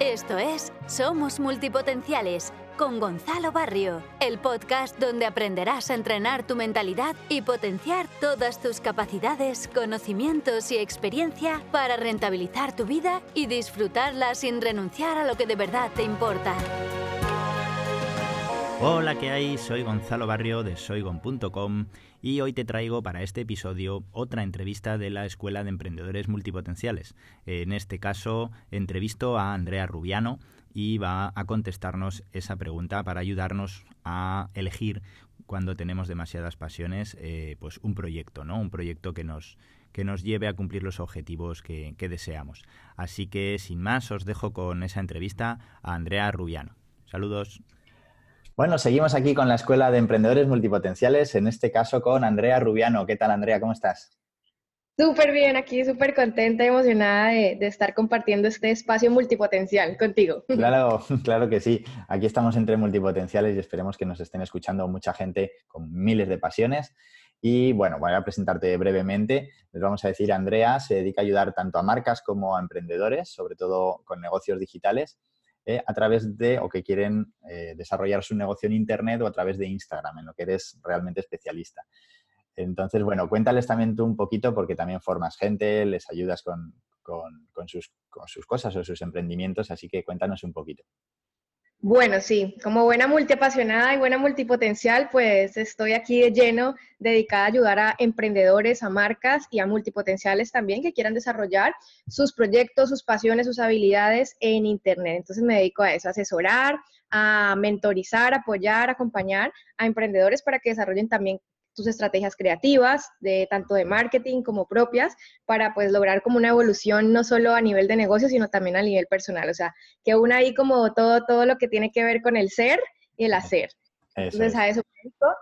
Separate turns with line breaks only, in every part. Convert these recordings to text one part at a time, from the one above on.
Esto es Somos Multipotenciales con Gonzalo Barrio, el podcast donde aprenderás a entrenar tu mentalidad y potenciar todas tus capacidades, conocimientos y experiencia para rentabilizar tu vida y disfrutarla sin renunciar a lo que de verdad te importa.
Hola, ¿qué hay? Soy Gonzalo Barrio de soygon.com y hoy te traigo para este episodio otra entrevista de la Escuela de Emprendedores Multipotenciales. En este caso, entrevisto a Andrea Rubiano y va a contestarnos esa pregunta para ayudarnos a elegir cuando tenemos demasiadas pasiones, eh, pues un proyecto, ¿no? Un proyecto que nos, que nos lleve a cumplir los objetivos que, que deseamos. Así que, sin más, os dejo con esa entrevista a Andrea Rubiano. Saludos.
Bueno, seguimos aquí con la Escuela de Emprendedores Multipotenciales, en este caso con Andrea Rubiano. ¿Qué tal, Andrea? ¿Cómo estás?
Súper bien, aquí súper contenta y emocionada de, estar compartiendo este espacio multipotencial contigo.
Claro, claro que sí. Aquí estamos entre multipotenciales y esperemos que nos estén escuchando mucha gente con miles de pasiones. Y bueno, voy a presentarte brevemente. Les vamos a decir, Andrea se dedica a ayudar tanto a marcas como a emprendedores, sobre todo con negocios digitales eh, a través de o que quieren eh, desarrollar su negocio en Internet o a través de Instagram, en lo que eres realmente especialista. Entonces, bueno, cuéntales también tú un poquito porque también formas gente, les ayudas con, sus, con sus cosas o sus emprendimientos, así que cuéntanos un poquito.
Bueno, sí, como buena multiapasionada y buena multipotencial, pues estoy aquí de lleno dedicada a ayudar a emprendedores, a marcas y a multipotenciales también que quieran desarrollar sus proyectos, sus pasiones, sus habilidades en Internet. Entonces me dedico a eso, a asesorar, a mentorizar, apoyar, acompañar a emprendedores para que desarrollen también tus estrategias creativas, de tanto de marketing como propias, para pues lograr como una evolución no solo a nivel de negocio, sino también a nivel personal. O sea, que una ahí como todo, todo lo que tiene que ver con el ser y el hacer. Entonces, a eso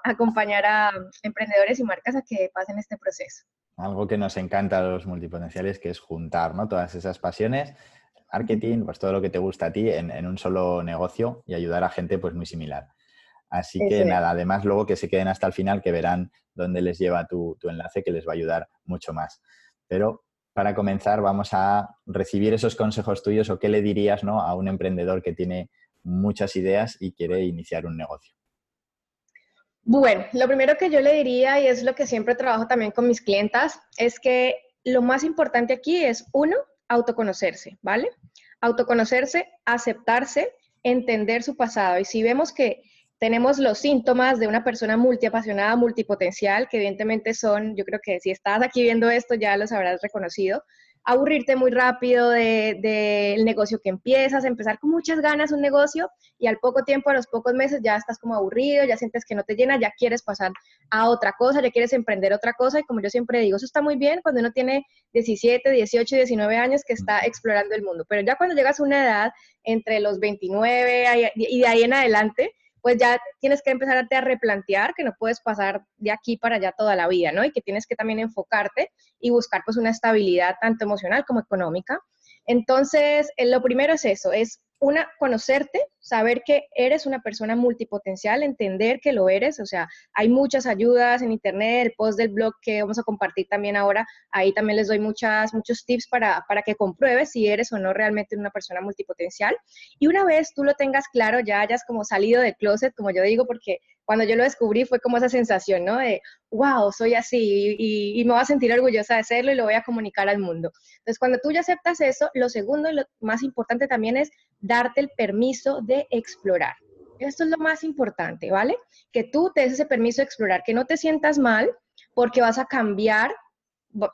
acompañar a emprendedores y marcas a que pasen este proceso.
Algo que nos encanta a los multipotenciales, que es juntar ¿no? todas esas pasiones, marketing, pues todo lo que te gusta a ti en, en un solo negocio y ayudar a gente pues muy similar. Así que nada, además luego que se queden hasta el final, que verán dónde les lleva tu, enlace, que les va a ayudar mucho más. Pero para comenzar vamos a recibir esos consejos tuyos o qué le dirías ¿no? a un emprendedor que tiene muchas ideas y quiere iniciar un negocio.
Bueno, lo primero que yo le diría, y es lo que siempre trabajo también con mis clientas, es que lo más importante aquí es, uno, autoconocerse, ¿vale? Autoconocerse, aceptarse, entender su pasado. Y si vemos que tenemos los síntomas de una persona multiapasionada, multipotencial, que evidentemente son, yo creo que si estás aquí viendo esto ya los habrás reconocido, aburrirte muy rápido del negocio que empiezas, empezar con muchas ganas un negocio y al poco tiempo, a los pocos meses ya estás como aburrido, ya sientes que no te llena, ya quieres pasar a otra cosa, ya quieres emprender otra cosa y como yo siempre digo, eso está muy bien cuando uno tiene 17, 18, 19 años que está explorando el mundo, pero ya cuando llegas a una edad entre los 29 y de ahí en adelante, pues ya tienes que empezar a replantear que no puedes pasar de aquí para allá toda la vida, ¿no? Y que tienes que también enfocarte y buscar pues una estabilidad tanto emocional como económica. Entonces, eh, lo primero es eso, es una, conocerte, saber que eres una persona multipotencial, entender que lo eres, o sea, hay muchas ayudas en internet, el post del blog que vamos a compartir también ahora, ahí también les doy muchas, muchos tips para, para que compruebes si eres o no realmente una persona multipotencial. Y una vez tú lo tengas claro, ya hayas como salido del closet, como yo digo, porque cuando yo lo descubrí fue como esa sensación, ¿no? De, wow, soy así y, y, me voy a sentir orgullosa de serlo y lo voy a comunicar al mundo. Entonces, cuando tú ya aceptas eso, lo segundo y lo más importante también es darte el permiso de explorar. Esto es lo más importante, ¿vale? Que tú te des ese permiso de explorar, que no te sientas mal porque vas a cambiar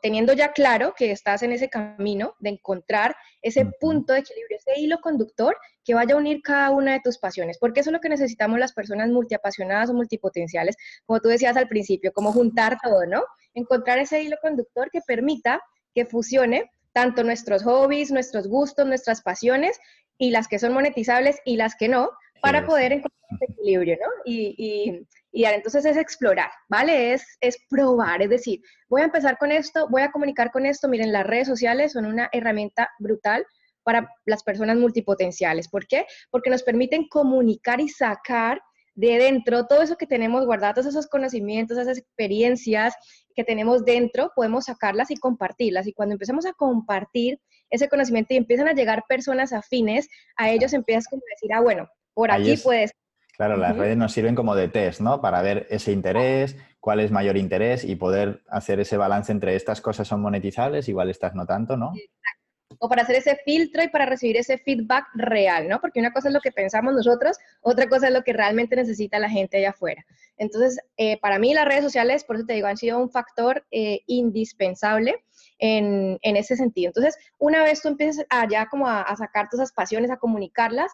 teniendo ya claro que estás en ese camino de encontrar ese punto de equilibrio, ese hilo conductor que vaya a unir cada una de tus pasiones, porque eso es lo que necesitamos las personas multiapasionadas o multipotenciales, como tú decías al principio, como juntar todo, ¿no? Encontrar ese hilo conductor que permita que fusione tanto nuestros hobbies, nuestros gustos, nuestras pasiones y las que son monetizables y las que no, para poder encontrar ese equilibrio, ¿no? Y, y, entonces es explorar, ¿vale? Es, es probar, es decir, voy a empezar con esto, voy a comunicar con esto, miren, las redes sociales son una herramienta brutal para las personas multipotenciales. ¿Por qué? Porque nos permiten comunicar y sacar de dentro todo eso que tenemos guardados, esos conocimientos, esas experiencias que tenemos dentro, podemos sacarlas y compartirlas. Y cuando empezamos a compartir ese conocimiento y empiezan a llegar personas afines, a ellos empiezas como a decir, ah, bueno, por aquí puedes...
Claro, las redes nos sirven como de test, ¿no? Para ver ese interés, cuál es mayor interés y poder hacer ese balance entre estas cosas son monetizables, igual estas no tanto, ¿no? Exacto
o para hacer ese filtro y para recibir ese feedback real, ¿no? Porque una cosa es lo que pensamos nosotros, otra cosa es lo que realmente necesita la gente allá afuera. Entonces, eh, para mí las redes sociales, por eso te digo, han sido un factor eh, indispensable en, ese sentido. Entonces, una vez tú empiezas allá como a, a sacar todas esas pasiones, a comunicarlas,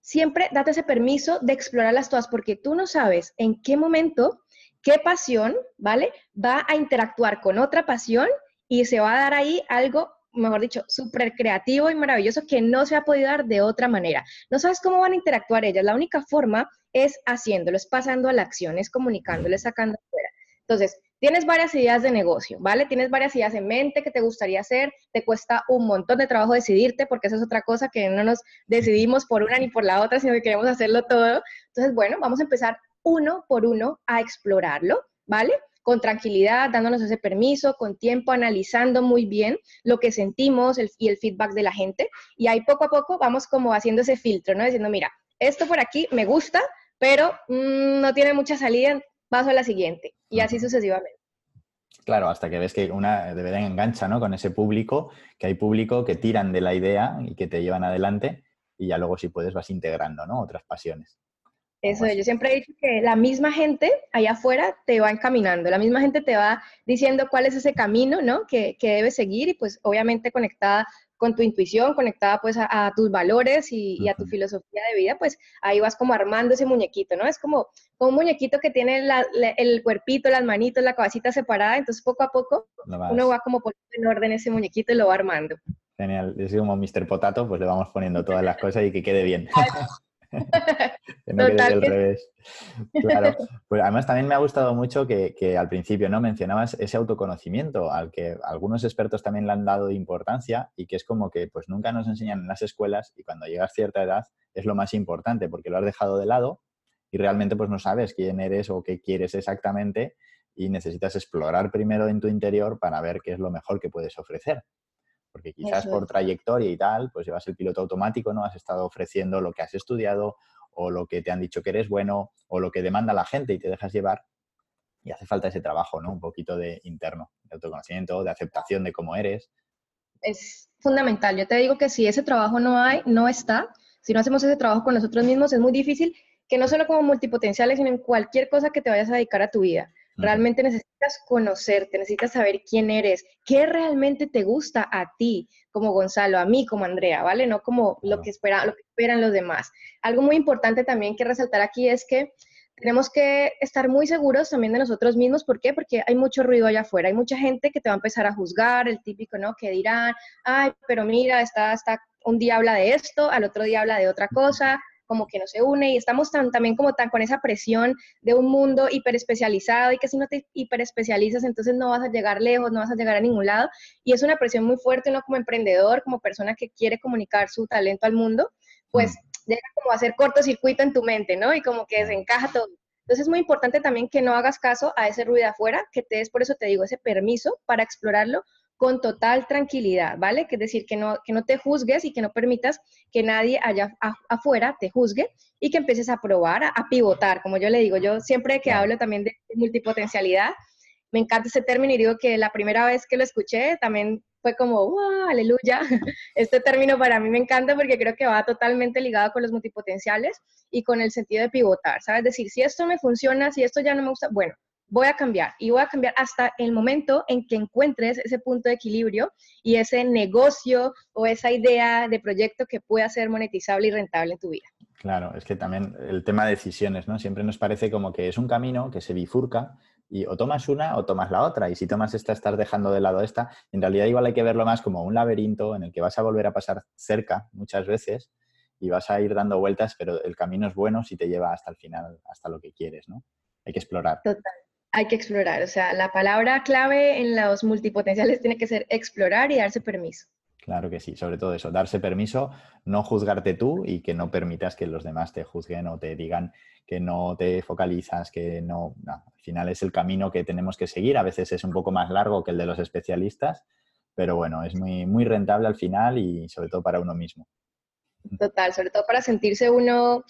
siempre date ese permiso de explorarlas todas, porque tú no sabes en qué momento, qué pasión, ¿vale? Va a interactuar con otra pasión y se va a dar ahí algo mejor dicho, súper creativo y maravilloso que no se ha podido dar de otra manera. No sabes cómo van a interactuar ellas. La única forma es haciéndolo, es pasando a la acción, es comunicándolo, es sacando afuera. Entonces, tienes varias ideas de negocio, ¿vale? Tienes varias ideas en mente que te gustaría hacer, te cuesta un montón de trabajo decidirte, porque esa es otra cosa que no nos decidimos por una ni por la otra, sino que queremos hacerlo todo. Entonces, bueno, vamos a empezar uno por uno a explorarlo, ¿vale? con tranquilidad, dándonos ese permiso, con tiempo, analizando muy bien lo que sentimos y el feedback de la gente. Y ahí poco a poco vamos como haciendo ese filtro, ¿no? Diciendo, mira, esto por aquí me gusta, pero mm, no tiene mucha salida, paso a la siguiente. Y así sucesivamente.
Claro, hasta que ves que una de verdad engancha, ¿no? Con ese público, que hay público que tiran de la idea y que te llevan adelante y ya luego si puedes vas integrando, ¿no? Otras pasiones.
Eso, yo siempre he dicho que la misma gente allá afuera te va encaminando, la misma gente te va diciendo cuál es ese camino, ¿no? Que, que debes seguir y pues obviamente conectada con tu intuición, conectada pues a, tus valores y, a tu filosofía de vida, pues ahí vas como armando ese muñequito, ¿no? Es como, un muñequito que tiene el cuerpito, las manitos, la cabecita separada, entonces poco a poco uno va como poniendo en orden ese muñequito y lo va armando.
Genial, es como Mr. Potato, pues le vamos poniendo todas las cosas y que quede bien. que no quede al revés. Claro. Pues además también me ha gustado mucho que, al principio no mencionabas ese autoconocimiento al que algunos expertos también le han dado importancia y que es como que pues nunca nos enseñan en las escuelas y cuando llegas a cierta edad es lo más importante porque lo has dejado de lado y realmente pues no sabes quién eres o qué quieres exactamente y necesitas explorar primero en tu interior para ver qué es lo mejor que puedes ofrecer porque quizás por trayectoria y tal, pues llevas el piloto automático, ¿no? Has estado ofreciendo lo que has estudiado o lo que te han dicho que eres bueno o lo que demanda la gente y te dejas llevar. Y hace falta ese trabajo, ¿no? Un poquito de interno, de autoconocimiento, de aceptación de cómo eres.
Es fundamental. Yo te digo que si ese trabajo no hay, no está, si no hacemos ese trabajo con nosotros mismos, es muy difícil que no solo como multipotenciales, sino en cualquier cosa que te vayas a dedicar a tu vida. Realmente necesitas conocerte, necesitas saber quién eres, qué realmente te gusta a ti, como Gonzalo, a mí como Andrea, ¿vale? No como lo que, espera, lo que esperan los demás. Algo muy importante también que resaltar aquí es que tenemos que estar muy seguros también de nosotros mismos. ¿Por qué? Porque hay mucho ruido allá afuera. Hay mucha gente que te va a empezar a juzgar, el típico, ¿no? Que dirán, ay, pero mira, está, está, un día habla de esto, al otro día habla de otra cosa como que no se une y estamos tan, también como tan con esa presión de un mundo hiperespecializado y que si no te hiperespecializas entonces no vas a llegar lejos, no vas a llegar a ningún lado y es una presión muy fuerte uno como emprendedor, como persona que quiere comunicar su talento al mundo, pues mm. llega como a hacer cortocircuito en tu mente, ¿no? Y como que desencaja todo. Entonces es muy importante también que no hagas caso a ese ruido afuera, que te des, por eso te digo, ese permiso para explorarlo con total tranquilidad, ¿vale? Que es decir, que no, que no te juzgues y que no permitas que nadie allá afuera te juzgue y que empieces a probar, a, pivotar, como yo le digo. Yo siempre que hablo también de multipotencialidad, me encanta ese término y digo que la primera vez que lo escuché también fue como, ¡wow! ¡Aleluya! Este término para mí me encanta porque creo que va totalmente ligado con los multipotenciales y con el sentido de pivotar, ¿sabes? Decir, si esto me funciona, si esto ya no me gusta, bueno, voy a cambiar y voy a cambiar hasta el momento en que encuentres ese punto de equilibrio y ese negocio o esa idea de proyecto que pueda ser monetizable y rentable en tu vida.
Claro, es que también el tema de decisiones, ¿no? Siempre nos parece como que es un camino que se bifurca y o tomas una o tomas la otra. Y si tomas esta, estás dejando de lado esta. En realidad igual hay que verlo más como un laberinto en el que vas a volver a pasar cerca muchas veces y vas a ir dando vueltas, pero el camino es bueno si te lleva hasta el final, hasta lo que quieres, ¿no? Hay que explorar.
Total hay que explorar. O sea, la palabra clave en los multipotenciales tiene que ser explorar y darse permiso.
Claro que sí, sobre todo eso, darse permiso, no juzgarte tú y que no permitas que los demás te juzguen o te digan que no te focalizas, que no, no, al final es el camino que tenemos que seguir, a veces es un poco más largo que el de los especialistas, pero bueno, es muy, muy rentable al final y sobre todo para uno mismo.
Total, sobre todo para sentirse uno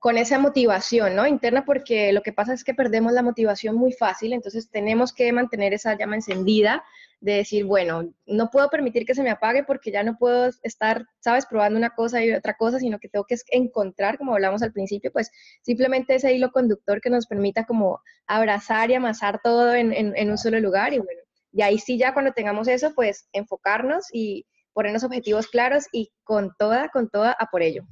con esa motivación ¿no? interna, porque lo que pasa es que perdemos la motivación muy fácil, entonces tenemos que mantener esa llama encendida de decir, bueno, no puedo permitir que se me apague porque ya no puedo estar, sabes, probando una cosa y otra cosa, sino que tengo que encontrar, como hablamos al principio, pues simplemente ese hilo conductor que nos permita como abrazar y amasar todo en, en un solo lugar y bueno, y ahí sí ya cuando tengamos eso, pues enfocarnos y ponernos objetivos claros y con toda, con toda a por ello.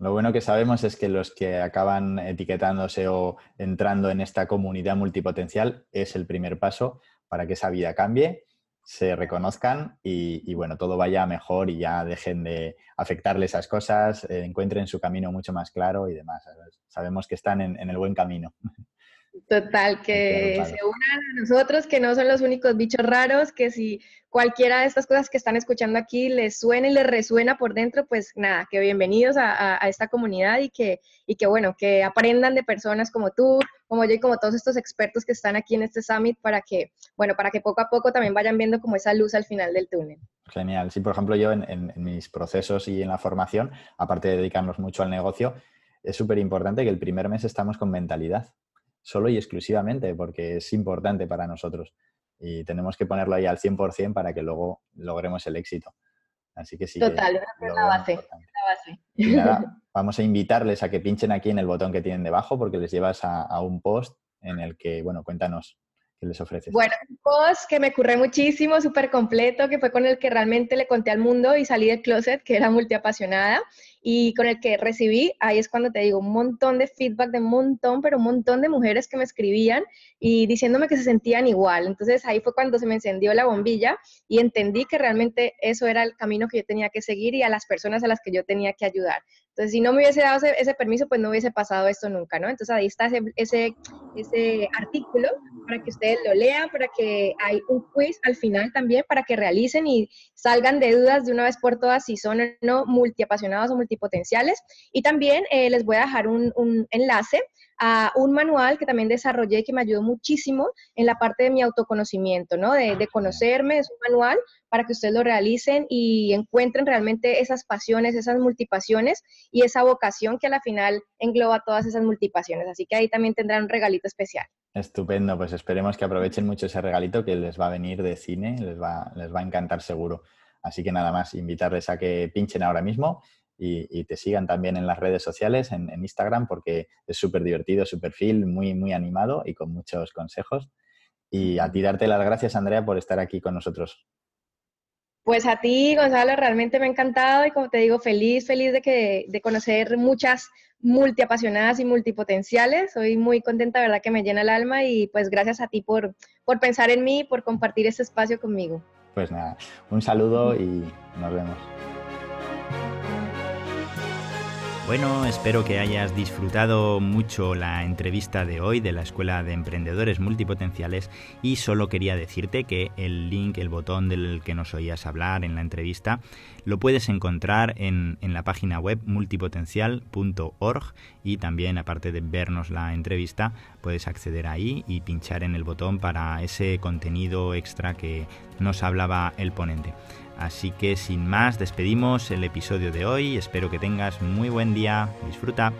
Lo bueno que sabemos es que los que acaban etiquetándose o entrando en esta comunidad multipotencial es el primer paso para que esa vida cambie, se reconozcan y, bueno, todo vaya mejor y ya dejen de afectarle esas cosas, eh, encuentren su camino mucho más claro y demás. Sabemos que están en el buen camino.
Total, que se unan a nosotros, que no son los únicos bichos raros, que si cualquiera de estas cosas que están escuchando aquí les suena y les resuena por dentro, pues nada, que bienvenidos a, esta comunidad y que, y que bueno, que aprendan de personas como tú, como yo y como todos estos expertos que están aquí en este summit para que, bueno, para que poco a poco también vayan viendo como esa luz al final del túnel.
Genial. Sí, por ejemplo, yo en, en mis procesos y en la formación, aparte de dedicarnos mucho al negocio, es súper importante que el primer mes estamos con mentalidad solo y exclusivamente, porque es importante para nosotros. Y tenemos que ponerlo ahí al 100% para que luego logremos el éxito. Así que sí.
Total, es la base.
vamos a invitarles a que pinchen aquí en el botón que tienen debajo porque les llevas a, a un post en el que, bueno, cuéntanos ¿Qué les ofreces?
Bueno, un post que me ocurre muchísimo, súper completo, que fue con el que realmente le conté al mundo y salí del closet, que era multiapasionada, y con el que recibí, ahí es cuando te digo, un montón de feedback de un montón, pero un montón de mujeres que me escribían y diciéndome que se sentían igual. Entonces ahí fue cuando se me encendió la bombilla y entendí que realmente eso era el camino que yo tenía que seguir y a las personas a las que yo tenía que ayudar. Entonces, si no me hubiese dado ese, permiso, pues no hubiese pasado esto nunca, ¿no? Entonces, ahí está ese, ese, ese, artículo para que ustedes lo lean, para que hay un quiz al final también, para que realicen y salgan de dudas de una vez por todas si son o no multiapasionados o multipotenciales. Y también eh, les voy a dejar un, un enlace a un manual que también desarrollé que me ayudó muchísimo en la parte de mi autoconocimiento, ¿no? De, de, conocerme, es un manual para que ustedes lo realicen y encuentren realmente esas pasiones, esas multipasiones y esa vocación que a la final engloba todas esas multipasiones. Así que ahí también tendrán un regalito especial.
Estupendo, pues esperemos que aprovechen mucho ese regalito que les va a venir de cine, les va, les va a encantar seguro. Así que nada más, invitarles a que pinchen ahora mismo y, te sigan también en las redes sociales, en, Instagram, porque es súper divertido su perfil, muy, muy animado y con muchos consejos. Y a ti darte las gracias, Andrea, por estar aquí con nosotros.
Pues a ti, Gonzalo, realmente me ha encantado y como te digo, feliz, feliz de, que, de conocer muchas multiapasionadas y multipotenciales. Soy muy contenta, verdad que me llena el alma y pues gracias a ti por, por pensar en mí y por compartir este espacio conmigo.
Pues nada, un saludo y nos vemos.
Bueno, espero que hayas disfrutado mucho la entrevista de hoy de la Escuela de Emprendedores Multipotenciales y solo quería decirte que el link, el botón del que nos oías hablar en la entrevista, lo puedes encontrar en, la página web multipotencial.org y también aparte de vernos la entrevista puedes acceder ahí y pinchar en el botón para ese contenido extra que nos hablaba el ponente. Así que sin más, despedimos el episodio de hoy. Espero que tengas muy buen día. Disfruta.